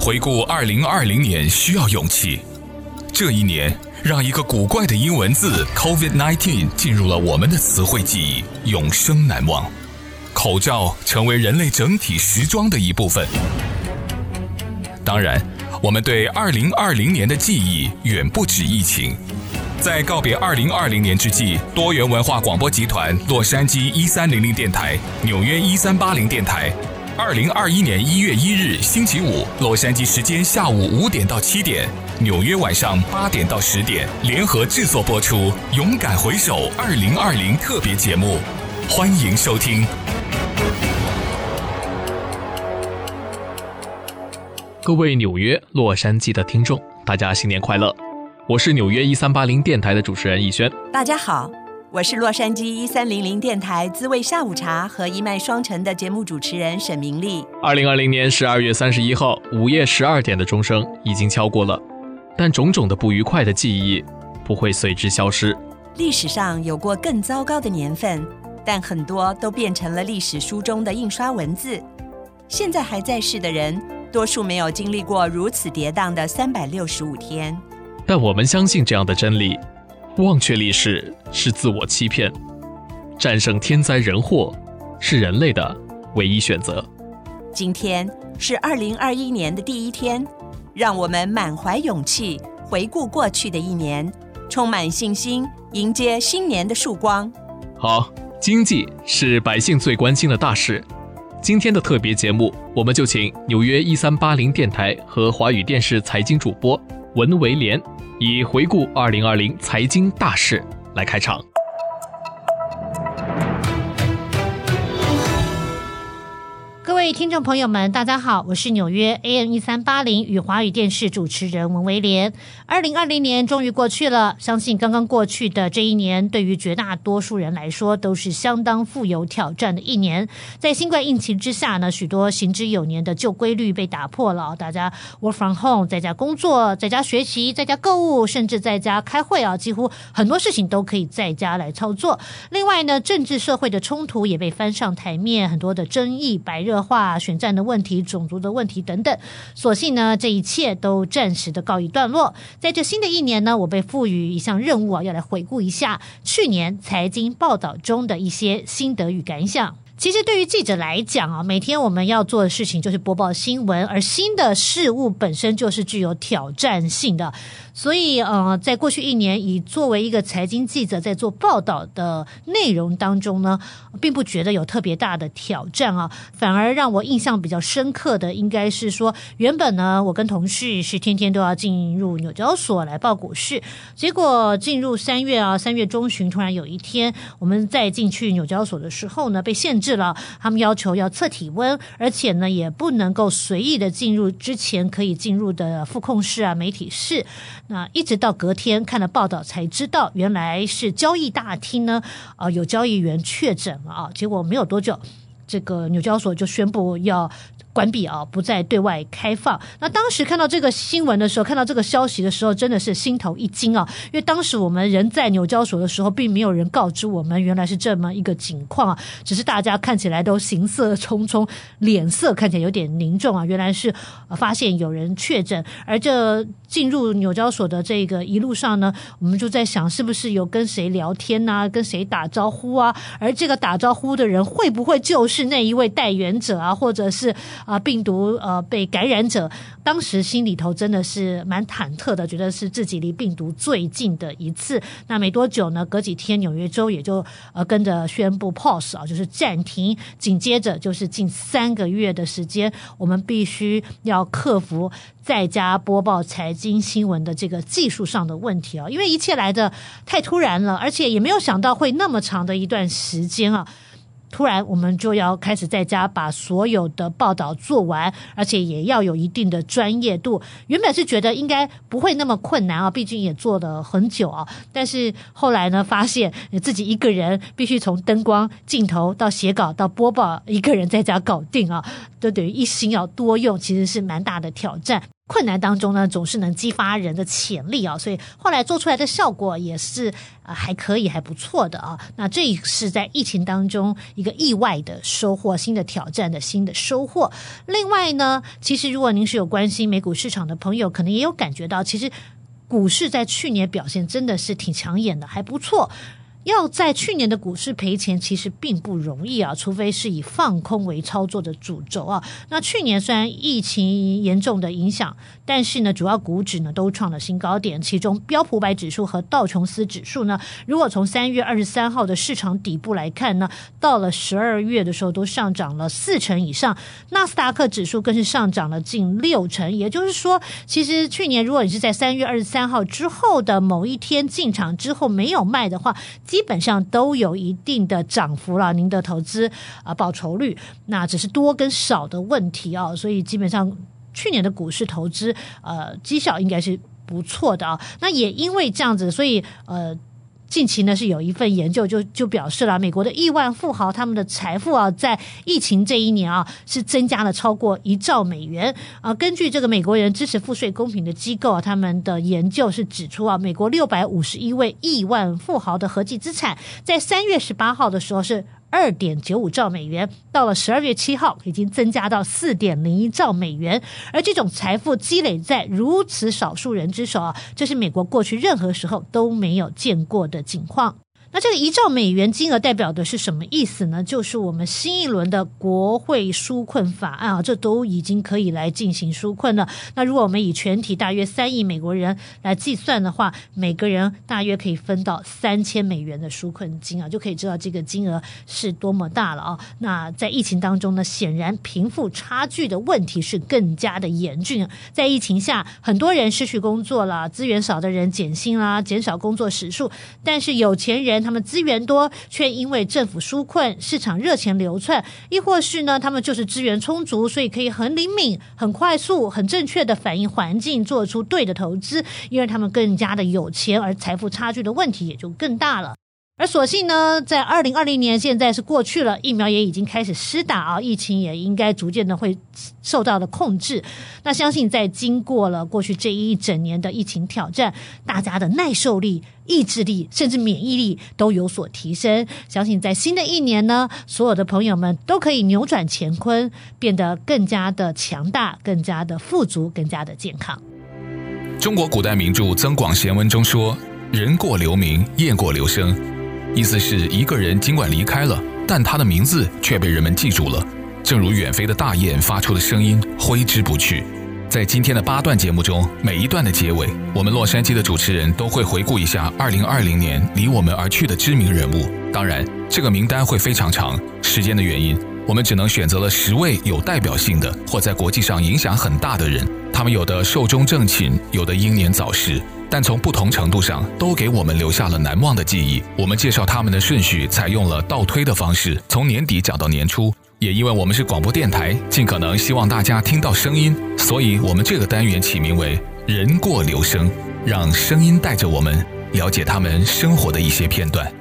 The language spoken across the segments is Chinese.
回顾二零二零年需要勇气。这一年，让一个古怪的英文字 “COVID-19” 进入了我们的词汇记忆，永生难忘。口罩成为人类整体时装的一部分。当然，我们对二零二零年的记忆远不止疫情。在告别二零二零年之际，多元文化广播集团、洛杉矶一三零零电台、纽约一三八零电台。二零二一年一月一日星期五，洛杉矶时间下午五点到七点，纽约晚上八点到十点，联合制作播出《勇敢回首二零二零》特别节目，欢迎收听。各位纽约、洛杉矶的听众，大家新年快乐！我是纽约一三八零电台的主持人逸轩。大家好。我是洛杉矶一三零零电台滋味下午茶和一脉双城的节目主持人沈明丽。二零二零年十二月三十一号午夜十二点的钟声已经敲过了，但种种的不愉快的记忆不会随之消失。历史上有过更糟糕的年份，但很多都变成了历史书中的印刷文字。现在还在世的人，多数没有经历过如此跌宕的三百六十五天。但我们相信这样的真理。忘却历史是自我欺骗，战胜天灾人祸是人类的唯一选择。今天是二零二一年的第一天，让我们满怀勇气回顾过去的一年，充满信心迎接新年的曙光。好，经济是百姓最关心的大事。今天的特别节目，我们就请纽约一三八零电台和华语电视财经主播文维廉。以回顾二零二零财经大事来开场。各位听众朋友们，大家好，我是纽约 AM 一三八零与华语电视主持人文维廉。二零二零年终于过去了，相信刚刚过去的这一年，对于绝大多数人来说都是相当富有挑战的一年。在新冠疫情之下呢，许多行之有年的旧规律被打破了，大家 work from home，在家工作，在家学习，在家购物，甚至在家开会啊，几乎很多事情都可以在家来操作。另外呢，政治社会的冲突也被翻上台面，很多的争议白热化。话选战的问题、种族的问题等等，所幸呢，这一切都暂时的告一段落。在这新的一年呢，我被赋予一项任务啊，要来回顾一下去年财经报道中的一些心得与感想。其实对于记者来讲啊，每天我们要做的事情就是播报新闻，而新的事物本身就是具有挑战性的。所以，呃，在过去一年，以作为一个财经记者在做报道的内容当中呢，并不觉得有特别大的挑战啊，反而让我印象比较深刻的，应该是说，原本呢，我跟同事是天天都要进入纽交所来报股市，结果进入三月啊，三月中旬，突然有一天，我们再进去纽交所的时候呢，被限制了，他们要求要测体温，而且呢，也不能够随意的进入之前可以进入的副控室啊、媒体室。那一直到隔天看了报道才知道，原来是交易大厅呢，啊，有交易员确诊了啊，结果没有多久，这个纽交所就宣布要。关闭啊，不再对外开放。那当时看到这个新闻的时候，看到这个消息的时候，真的是心头一惊啊！因为当时我们人在纽交所的时候，并没有人告知我们原来是这么一个情况啊，只是大家看起来都行色匆匆，脸色看起来有点凝重啊。原来是发现有人确诊，而这进入纽交所的这个一路上呢，我们就在想，是不是有跟谁聊天啊，跟谁打招呼啊？而这个打招呼的人会不会就是那一位带原者啊，或者是？啊病毒呃被感染者，当时心里头真的是蛮忐忑的，觉得是自己离病毒最近的一次。那没多久呢，隔几天纽约州也就呃跟着宣布 pause 啊，就是暂停。紧接着就是近三个月的时间，我们必须要克服在家播报财经新闻的这个技术上的问题啊，因为一切来得太突然了，而且也没有想到会那么长的一段时间啊。突然，我们就要开始在家把所有的报道做完，而且也要有一定的专业度。原本是觉得应该不会那么困难啊，毕竟也做了很久啊。但是后来呢，发现自己一个人必须从灯光、镜头到写稿到播报，一个人在家搞定啊，就等于一心要多用，其实是蛮大的挑战。困难当中呢，总是能激发人的潜力啊，所以后来做出来的效果也是呃还可以，还不错的啊。那这是在疫情当中一个意外的收获，新的挑战的新的收获。另外呢，其实如果您是有关心美股市场的朋友，可能也有感觉到，其实股市在去年表现真的是挺抢眼的，还不错。要在去年的股市赔钱，其实并不容易啊，除非是以放空为操作的主轴啊。那去年虽然疫情严重的影响，但是呢，主要股指呢都创了新高点，其中标普百指数和道琼斯指数呢，如果从三月二十三号的市场底部来看呢，到了十二月的时候都上涨了四成以上，纳斯达克指数更是上涨了近六成。也就是说，其实去年如果你是在三月二十三号之后的某一天进场之后没有卖的话，基本上都有一定的涨幅了，您的投资啊报酬率，那只是多跟少的问题啊，所以基本上去年的股市投资呃绩效应该是不错的啊，那也因为这样子，所以呃。近期呢是有一份研究就就表示了，美国的亿万富豪他们的财富啊，在疫情这一年啊是增加了超过一兆美元啊。根据这个美国人支持赋税公平的机构啊，他们的研究是指出啊，美国六百五十一位亿万富豪的合计资产在三月十八号的时候是。二点九五兆美元，到了十二月七号，已经增加到四点零一兆美元。而这种财富积累在如此少数人之手啊，这是美国过去任何时候都没有见过的景况。那这个一兆美元金额代表的是什么意思呢？就是我们新一轮的国会纾困法案啊，这都已经可以来进行纾困了。那如果我们以全体大约三亿美国人来计算的话，每个人大约可以分到三千美元的纾困金啊，就可以知道这个金额是多么大了啊。那在疫情当中呢，显然贫富差距的问题是更加的严峻。在疫情下，很多人失去工作了，资源少的人减薪啦，减少工作时数，但是有钱人。他们资源多，却因为政府纾困，市场热钱流窜；亦或是呢，他们就是资源充足，所以可以很灵敏、很快速、很正确的反映环境，做出对的投资，因为他们更加的有钱，而财富差距的问题也就更大了。而所幸呢，在二零二零年现在是过去了，疫苗也已经开始施打啊，疫情也应该逐渐的会受到的控制。那相信在经过了过去这一整年的疫情挑战，大家的耐受力、意志力甚至免疫力都有所提升。相信在新的一年呢，所有的朋友们都可以扭转乾坤，变得更加的强大、更加的富足、更加的健康。中国古代名著《增广贤文》中说：“人过留名，雁过留声。”意思是一个人尽管离开了，但他的名字却被人们记住了，正如远飞的大雁发出的声音挥之不去。在今天的八段节目中，每一段的结尾，我们洛杉矶的主持人都会回顾一下2020年离我们而去的知名人物。当然，这个名单会非常长，时间的原因，我们只能选择了十位有代表性的或在国际上影响很大的人。他们有的寿终正寝，有的英年早逝。但从不同程度上，都给我们留下了难忘的记忆。我们介绍他们的顺序采用了倒推的方式，从年底讲到年初。也因为我们是广播电台，尽可能希望大家听到声音，所以我们这个单元起名为“人过留声”，让声音带着我们了解他们生活的一些片段。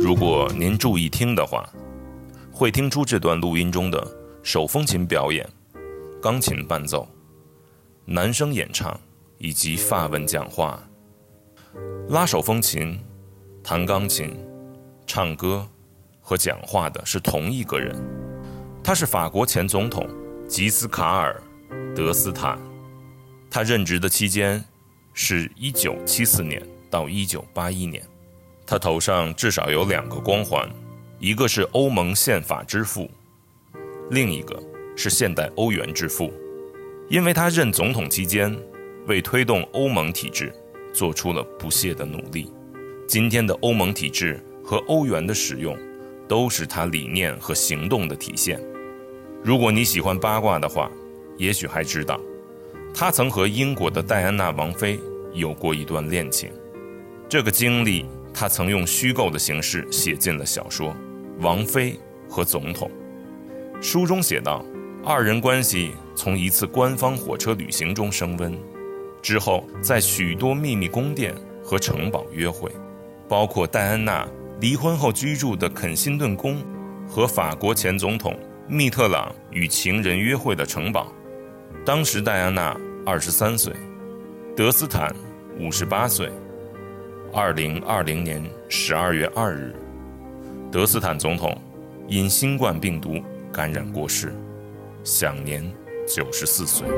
如果您注意听的话，会听出这段录音中的手风琴表演、钢琴伴奏、男声演唱以及法文讲话。拉手风琴。弹钢琴、唱歌和讲话的是同一个人，他是法国前总统吉斯卡尔·德斯坦。他任职的期间是一九七四年到一九八一年。他头上至少有两个光环，一个是欧盟宪法之父，另一个是现代欧元之父。因为他任总统期间为推动欧盟体制做出了不懈的努力。今天的欧盟体制和欧元的使用，都是他理念和行动的体现。如果你喜欢八卦的话，也许还知道，他曾和英国的戴安娜王妃有过一段恋情。这个经历，他曾用虚构的形式写进了小说《王妃和总统》。书中写道，二人关系从一次官方火车旅行中升温，之后在许多秘密宫殿和城堡约会，包括戴安娜离婚后居住的肯辛顿宫和法国前总统密特朗与情人约会的城堡。当时戴安娜二十三岁，德斯坦五十八岁。二零二零年十二月二日，德斯坦总统因新冠病毒感染过世，享年九十四岁。